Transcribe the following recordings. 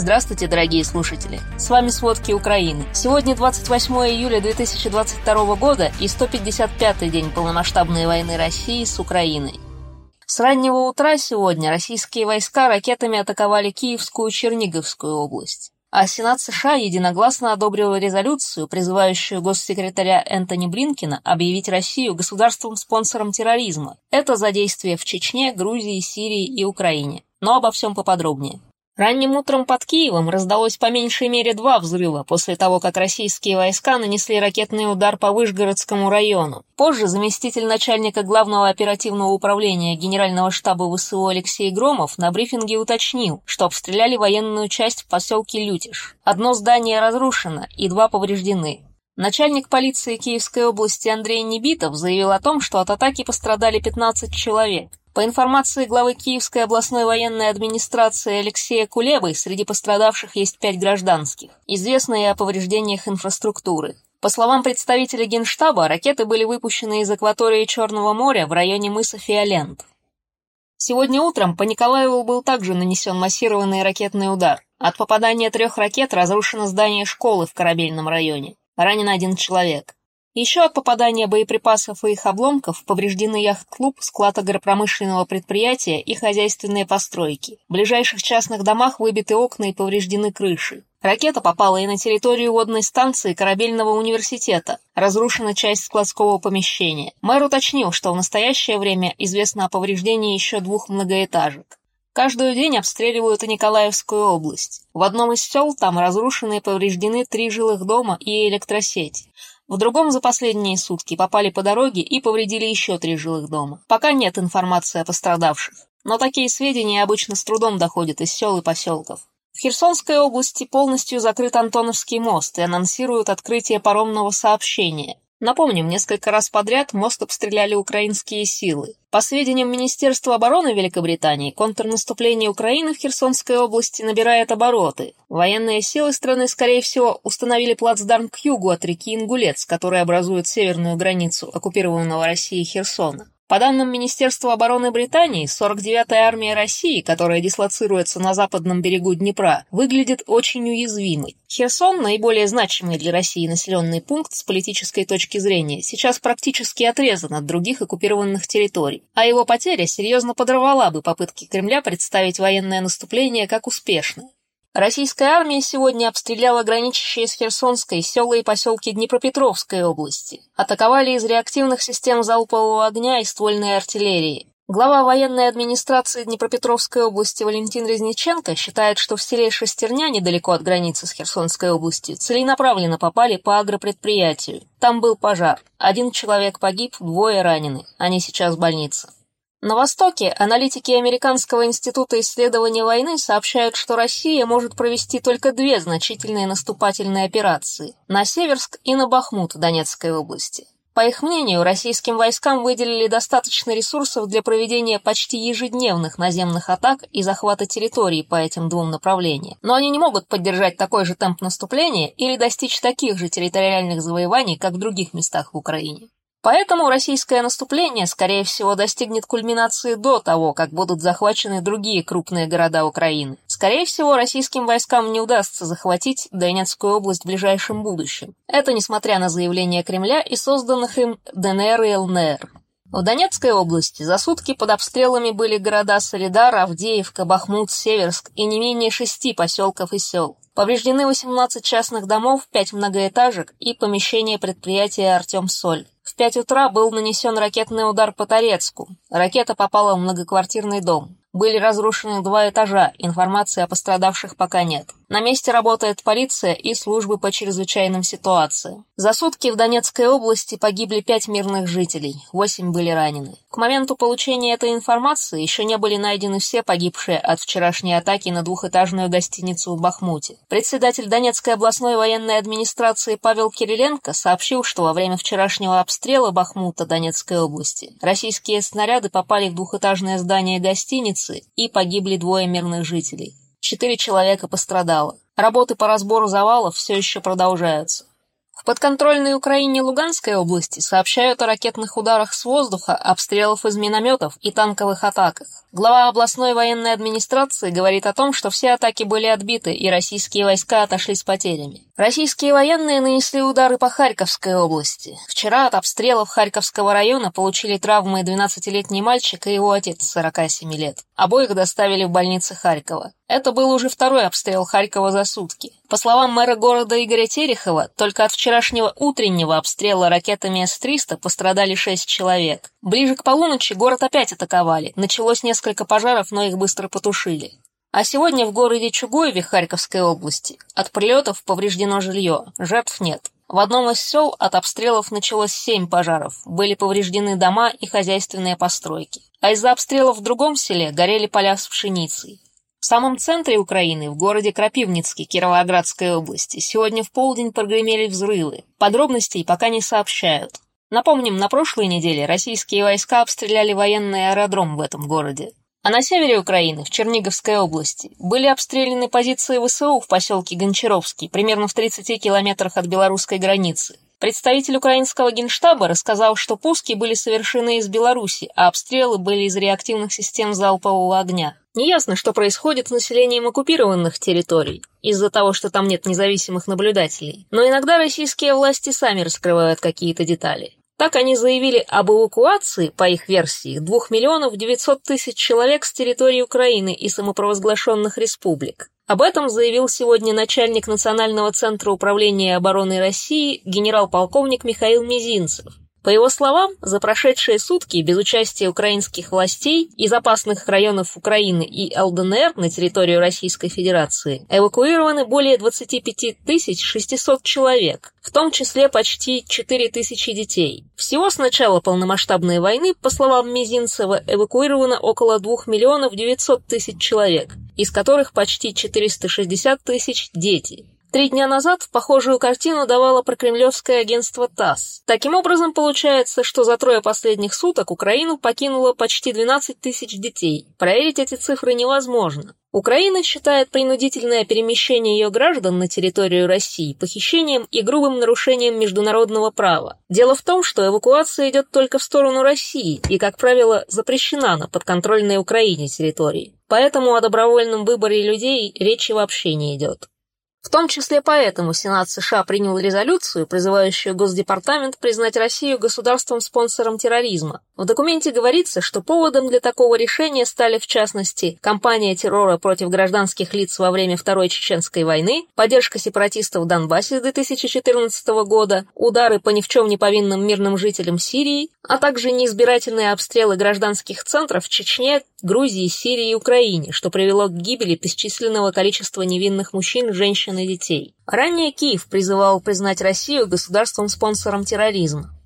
Здравствуйте, дорогие слушатели! С вами «Сводки Украины». Сегодня 28 июля 2022 года и 155-й день полномасштабной войны России с Украиной. С раннего утра сегодня российские войска ракетами атаковали Киевскую Черниговскую область. А Сенат США единогласно одобрил резолюцию, призывающую госсекретаря Энтони Блинкина объявить Россию государством-спонсором терроризма. Это за действия в Чечне, Грузии, Сирии и Украине. Но обо всем поподробнее. Ранним утром под Киевом раздалось по меньшей мере два взрыва после того, как российские войска нанесли ракетный удар по Вышгородскому району. Позже заместитель начальника главного оперативного управления Генерального штаба ВСУ Алексей Громов на брифинге уточнил, что обстреляли военную часть в поселке Лютиш. Одно здание разрушено и два повреждены. Начальник полиции Киевской области Андрей Небитов заявил о том, что от атаки пострадали 15 человек. По информации главы Киевской областной военной администрации Алексея Кулебы, среди пострадавших есть пять гражданских. Известно и о повреждениях инфраструктуры. По словам представителя Генштаба, ракеты были выпущены из акватории Черного моря в районе мыса Фиолент. Сегодня утром по Николаеву был также нанесен массированный ракетный удар. От попадания трех ракет разрушено здание школы в Корабельном районе. Ранен один человек. Еще от попадания боеприпасов и их обломков повреждены яхт-клуб, склад агропромышленного предприятия и хозяйственные постройки. В ближайших частных домах выбиты окна и повреждены крыши. Ракета попала и на территорию водной станции Корабельного университета. Разрушена часть складского помещения. Мэр уточнил, что в настоящее время известно о повреждении еще двух многоэтажек. Каждый день обстреливают и Николаевскую область. В одном из сел там разрушены и повреждены три жилых дома и электросеть. В другом за последние сутки попали по дороге и повредили еще три жилых дома. Пока нет информации о пострадавших. Но такие сведения обычно с трудом доходят из сел и поселков. В Херсонской области полностью закрыт Антоновский мост и анонсируют открытие паромного сообщения. Напомним, несколько раз подряд мост обстреляли украинские силы. По сведениям Министерства обороны Великобритании, контрнаступление Украины в Херсонской области набирает обороты. Военные силы страны, скорее всего, установили плацдарм к югу от реки Ингулец, которая образует северную границу оккупированного Россией Херсона. По данным Министерства обороны Британии, 49-я армия России, которая дислоцируется на западном берегу Днепра, выглядит очень уязвимой. Херсон, наиболее значимый для России населенный пункт с политической точки зрения, сейчас практически отрезан от других оккупированных территорий, а его потеря серьезно подорвала бы попытки Кремля представить военное наступление как успешное. Российская армия сегодня обстреляла граничащие с Херсонской села и поселки Днепропетровской области. Атаковали из реактивных систем залпового огня и ствольной артиллерии. Глава военной администрации Днепропетровской области Валентин Резниченко считает, что в селе Шестерня, недалеко от границы с Херсонской областью, целенаправленно попали по агропредприятию. Там был пожар. Один человек погиб, двое ранены. Они сейчас в больнице. На Востоке аналитики Американского института исследования войны сообщают, что Россия может провести только две значительные наступательные операции – на Северск и на Бахмут Донецкой области. По их мнению, российским войскам выделили достаточно ресурсов для проведения почти ежедневных наземных атак и захвата территорий по этим двум направлениям. Но они не могут поддержать такой же темп наступления или достичь таких же территориальных завоеваний, как в других местах в Украине. Поэтому российское наступление, скорее всего, достигнет кульминации до того, как будут захвачены другие крупные города Украины. Скорее всего, российским войскам не удастся захватить Донецкую область в ближайшем будущем. Это несмотря на заявления Кремля и созданных им ДНР и ЛНР. В Донецкой области за сутки под обстрелами были города Солидар, Авдеевка, Бахмут, Северск и не менее шести поселков и сел. Повреждены 18 частных домов, 5 многоэтажек и помещение предприятия «Артем-Соль». В пять утра был нанесен ракетный удар по Торецку. Ракета попала в многоквартирный дом. Были разрушены два этажа, информации о пострадавших пока нет. На месте работает полиция и службы по чрезвычайным ситуациям. За сутки в Донецкой области погибли пять мирных жителей, восемь были ранены. К моменту получения этой информации еще не были найдены все погибшие от вчерашней атаки на двухэтажную гостиницу в Бахмуте. Председатель Донецкой областной военной администрации Павел Кириленко сообщил, что во время вчерашнего обстрела Бахмута Донецкой области российские снаряды попали в двухэтажное здание гостиницы и погибли двое мирных жителей. Четыре человека пострадало. Работы по разбору завалов все еще продолжаются. В подконтрольной Украине Луганской области сообщают о ракетных ударах с воздуха, обстрелов из минометов и танковых атаках. Глава областной военной администрации говорит о том, что все атаки были отбиты и российские войска отошли с потерями. Российские военные нанесли удары по Харьковской области. Вчера от обстрелов Харьковского района получили травмы 12-летний мальчик и его отец 47 лет. Обоих доставили в больницы Харькова. Это был уже второй обстрел Харькова за сутки. По словам мэра города Игоря Терехова, только от вчерашнего утреннего обстрела ракетами С-300 пострадали 6 человек. Ближе к полуночи город опять атаковали. Началось несколько пожаров, но их быстро потушили. А сегодня в городе Чугуеве Харьковской области от прилетов повреждено жилье, жертв нет. В одном из сел от обстрелов началось семь пожаров, были повреждены дома и хозяйственные постройки. А из-за обстрелов в другом селе горели поля с пшеницей. В самом центре Украины, в городе Крапивницкий Кировоградской области, сегодня в полдень прогремели взрывы. Подробностей пока не сообщают. Напомним, на прошлой неделе российские войска обстреляли военный аэродром в этом городе. А на севере Украины, в Черниговской области, были обстреляны позиции ВСУ в поселке Гончаровский, примерно в 30 километрах от белорусской границы. Представитель украинского генштаба рассказал, что пуски были совершены из Беларуси, а обстрелы были из реактивных систем залпового огня. Неясно, что происходит с населением оккупированных территорий, из-за того, что там нет независимых наблюдателей. Но иногда российские власти сами раскрывают какие-то детали. Так они заявили об эвакуации, по их версии, 2 миллионов 900 тысяч человек с территории Украины и самопровозглашенных республик. Об этом заявил сегодня начальник Национального центра управления обороны России генерал-полковник Михаил Мизинцев. По его словам, за прошедшие сутки без участия украинских властей из опасных районов Украины и ЛДНР на территорию Российской Федерации эвакуированы более 25 600 человек, в том числе почти 4 тысячи детей. Всего с начала полномасштабной войны, по словам Мизинцева, эвакуировано около 2 миллионов 900 тысяч человек, из которых почти 460 тысяч – дети. Три дня назад похожую картину давало прокремлевское агентство ТАСС. Таким образом, получается, что за трое последних суток Украину покинуло почти 12 тысяч детей. Проверить эти цифры невозможно. Украина считает принудительное перемещение ее граждан на территорию России похищением и грубым нарушением международного права. Дело в том, что эвакуация идет только в сторону России и, как правило, запрещена на подконтрольной Украине территории. Поэтому о добровольном выборе людей речи вообще не идет. В том числе поэтому Сенат США принял резолюцию, призывающую Госдепартамент признать Россию государством-спонсором терроризма. В документе говорится, что поводом для такого решения стали, в частности, кампания террора против гражданских лиц во время Второй Чеченской войны, поддержка сепаратистов в Донбассе с 2014 года, удары по ни в чем не повинным мирным жителям Сирии, а также неизбирательные обстрелы гражданских центров в Чечне, Грузии, Сирии и Украине, что привело к гибели бесчисленного количества невинных мужчин, женщин и детей. Ранее Киев призывал признать Россию государством-спонсором терроризма.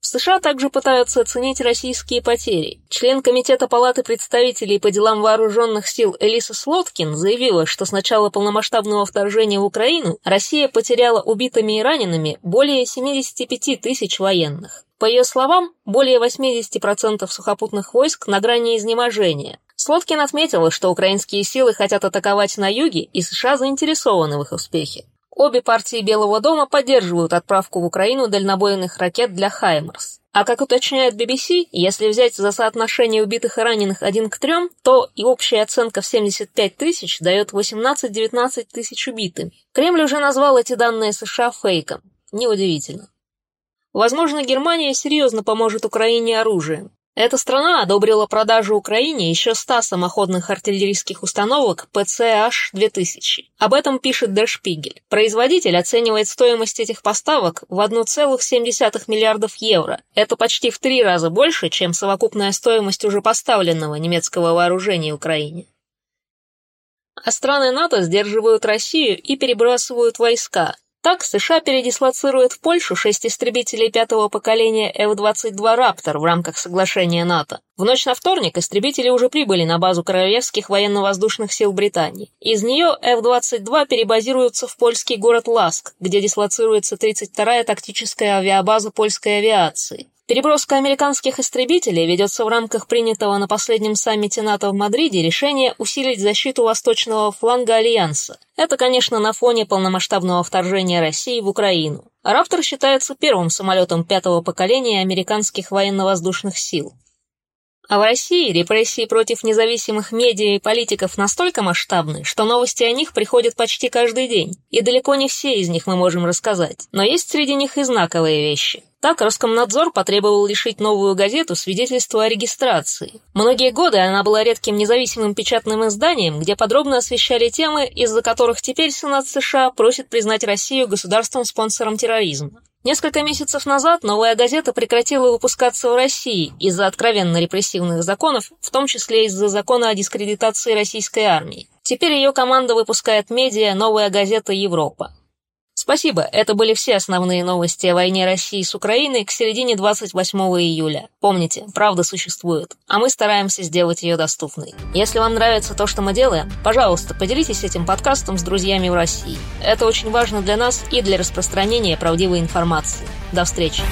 В США также пытаются оценить российские потери. Член Комитета Палаты представителей по делам вооруженных сил Элиса Слоткин заявила, что с начала полномасштабного вторжения в Украину Россия потеряла убитыми и ранеными более 75 тысяч военных. По ее словам, более 80% сухопутных войск на грани изнеможения. Слоткин отметила, что украинские силы хотят атаковать на юге, и США заинтересованы в их успехе. Обе партии Белого дома поддерживают отправку в Украину дальнобойных ракет для «Хаймерс». А как уточняет BBC, если взять за соотношение убитых и раненых один к трем, то и общая оценка в 75 тысяч дает 18-19 тысяч убитым. Кремль уже назвал эти данные США фейком. Неудивительно. Возможно, Германия серьезно поможет Украине оружием. Эта страна одобрила продажу Украине еще 100 самоходных артиллерийских установок ПЦH-2000. Об этом пишет Der Spiegel. Производитель оценивает стоимость этих поставок в 1,7 миллиардов евро. Это почти в три раза больше, чем совокупная стоимость уже поставленного немецкого вооружения Украине. А страны НАТО сдерживают Россию и перебрасывают войска. Так, США передислоцируют в Польшу шесть истребителей пятого поколения F-22 «Раптор» в рамках соглашения НАТО. В ночь на вторник истребители уже прибыли на базу Королевских военно-воздушных сил Британии. Из нее F-22 перебазируются в польский город Ласк, где дислоцируется 32-я тактическая авиабаза польской авиации. Переброска американских истребителей ведется в рамках принятого на последнем саммите НАТО в Мадриде решения усилить защиту восточного фланга Альянса. Это, конечно, на фоне полномасштабного вторжения России в Украину. Раптор считается первым самолетом пятого поколения американских военно-воздушных сил. А в России репрессии против независимых медиа и политиков настолько масштабны, что новости о них приходят почти каждый день, и далеко не все из них мы можем рассказать. Но есть среди них и знаковые вещи. Так Роскомнадзор потребовал лишить новую газету свидетельства о регистрации. Многие годы она была редким независимым печатным изданием, где подробно освещали темы, из-за которых теперь Сенат США просит признать Россию государством-спонсором терроризма. Несколько месяцев назад новая газета прекратила выпускаться в России из-за откровенно репрессивных законов, в том числе из-за закона о дискредитации российской армии. Теперь ее команда выпускает медиа «Новая газета Европа». Спасибо, это были все основные новости о войне России с Украиной к середине 28 июля. Помните, правда существует, а мы стараемся сделать ее доступной. Если вам нравится то, что мы делаем, пожалуйста, поделитесь этим подкастом с друзьями в России. Это очень важно для нас и для распространения правдивой информации. До встречи!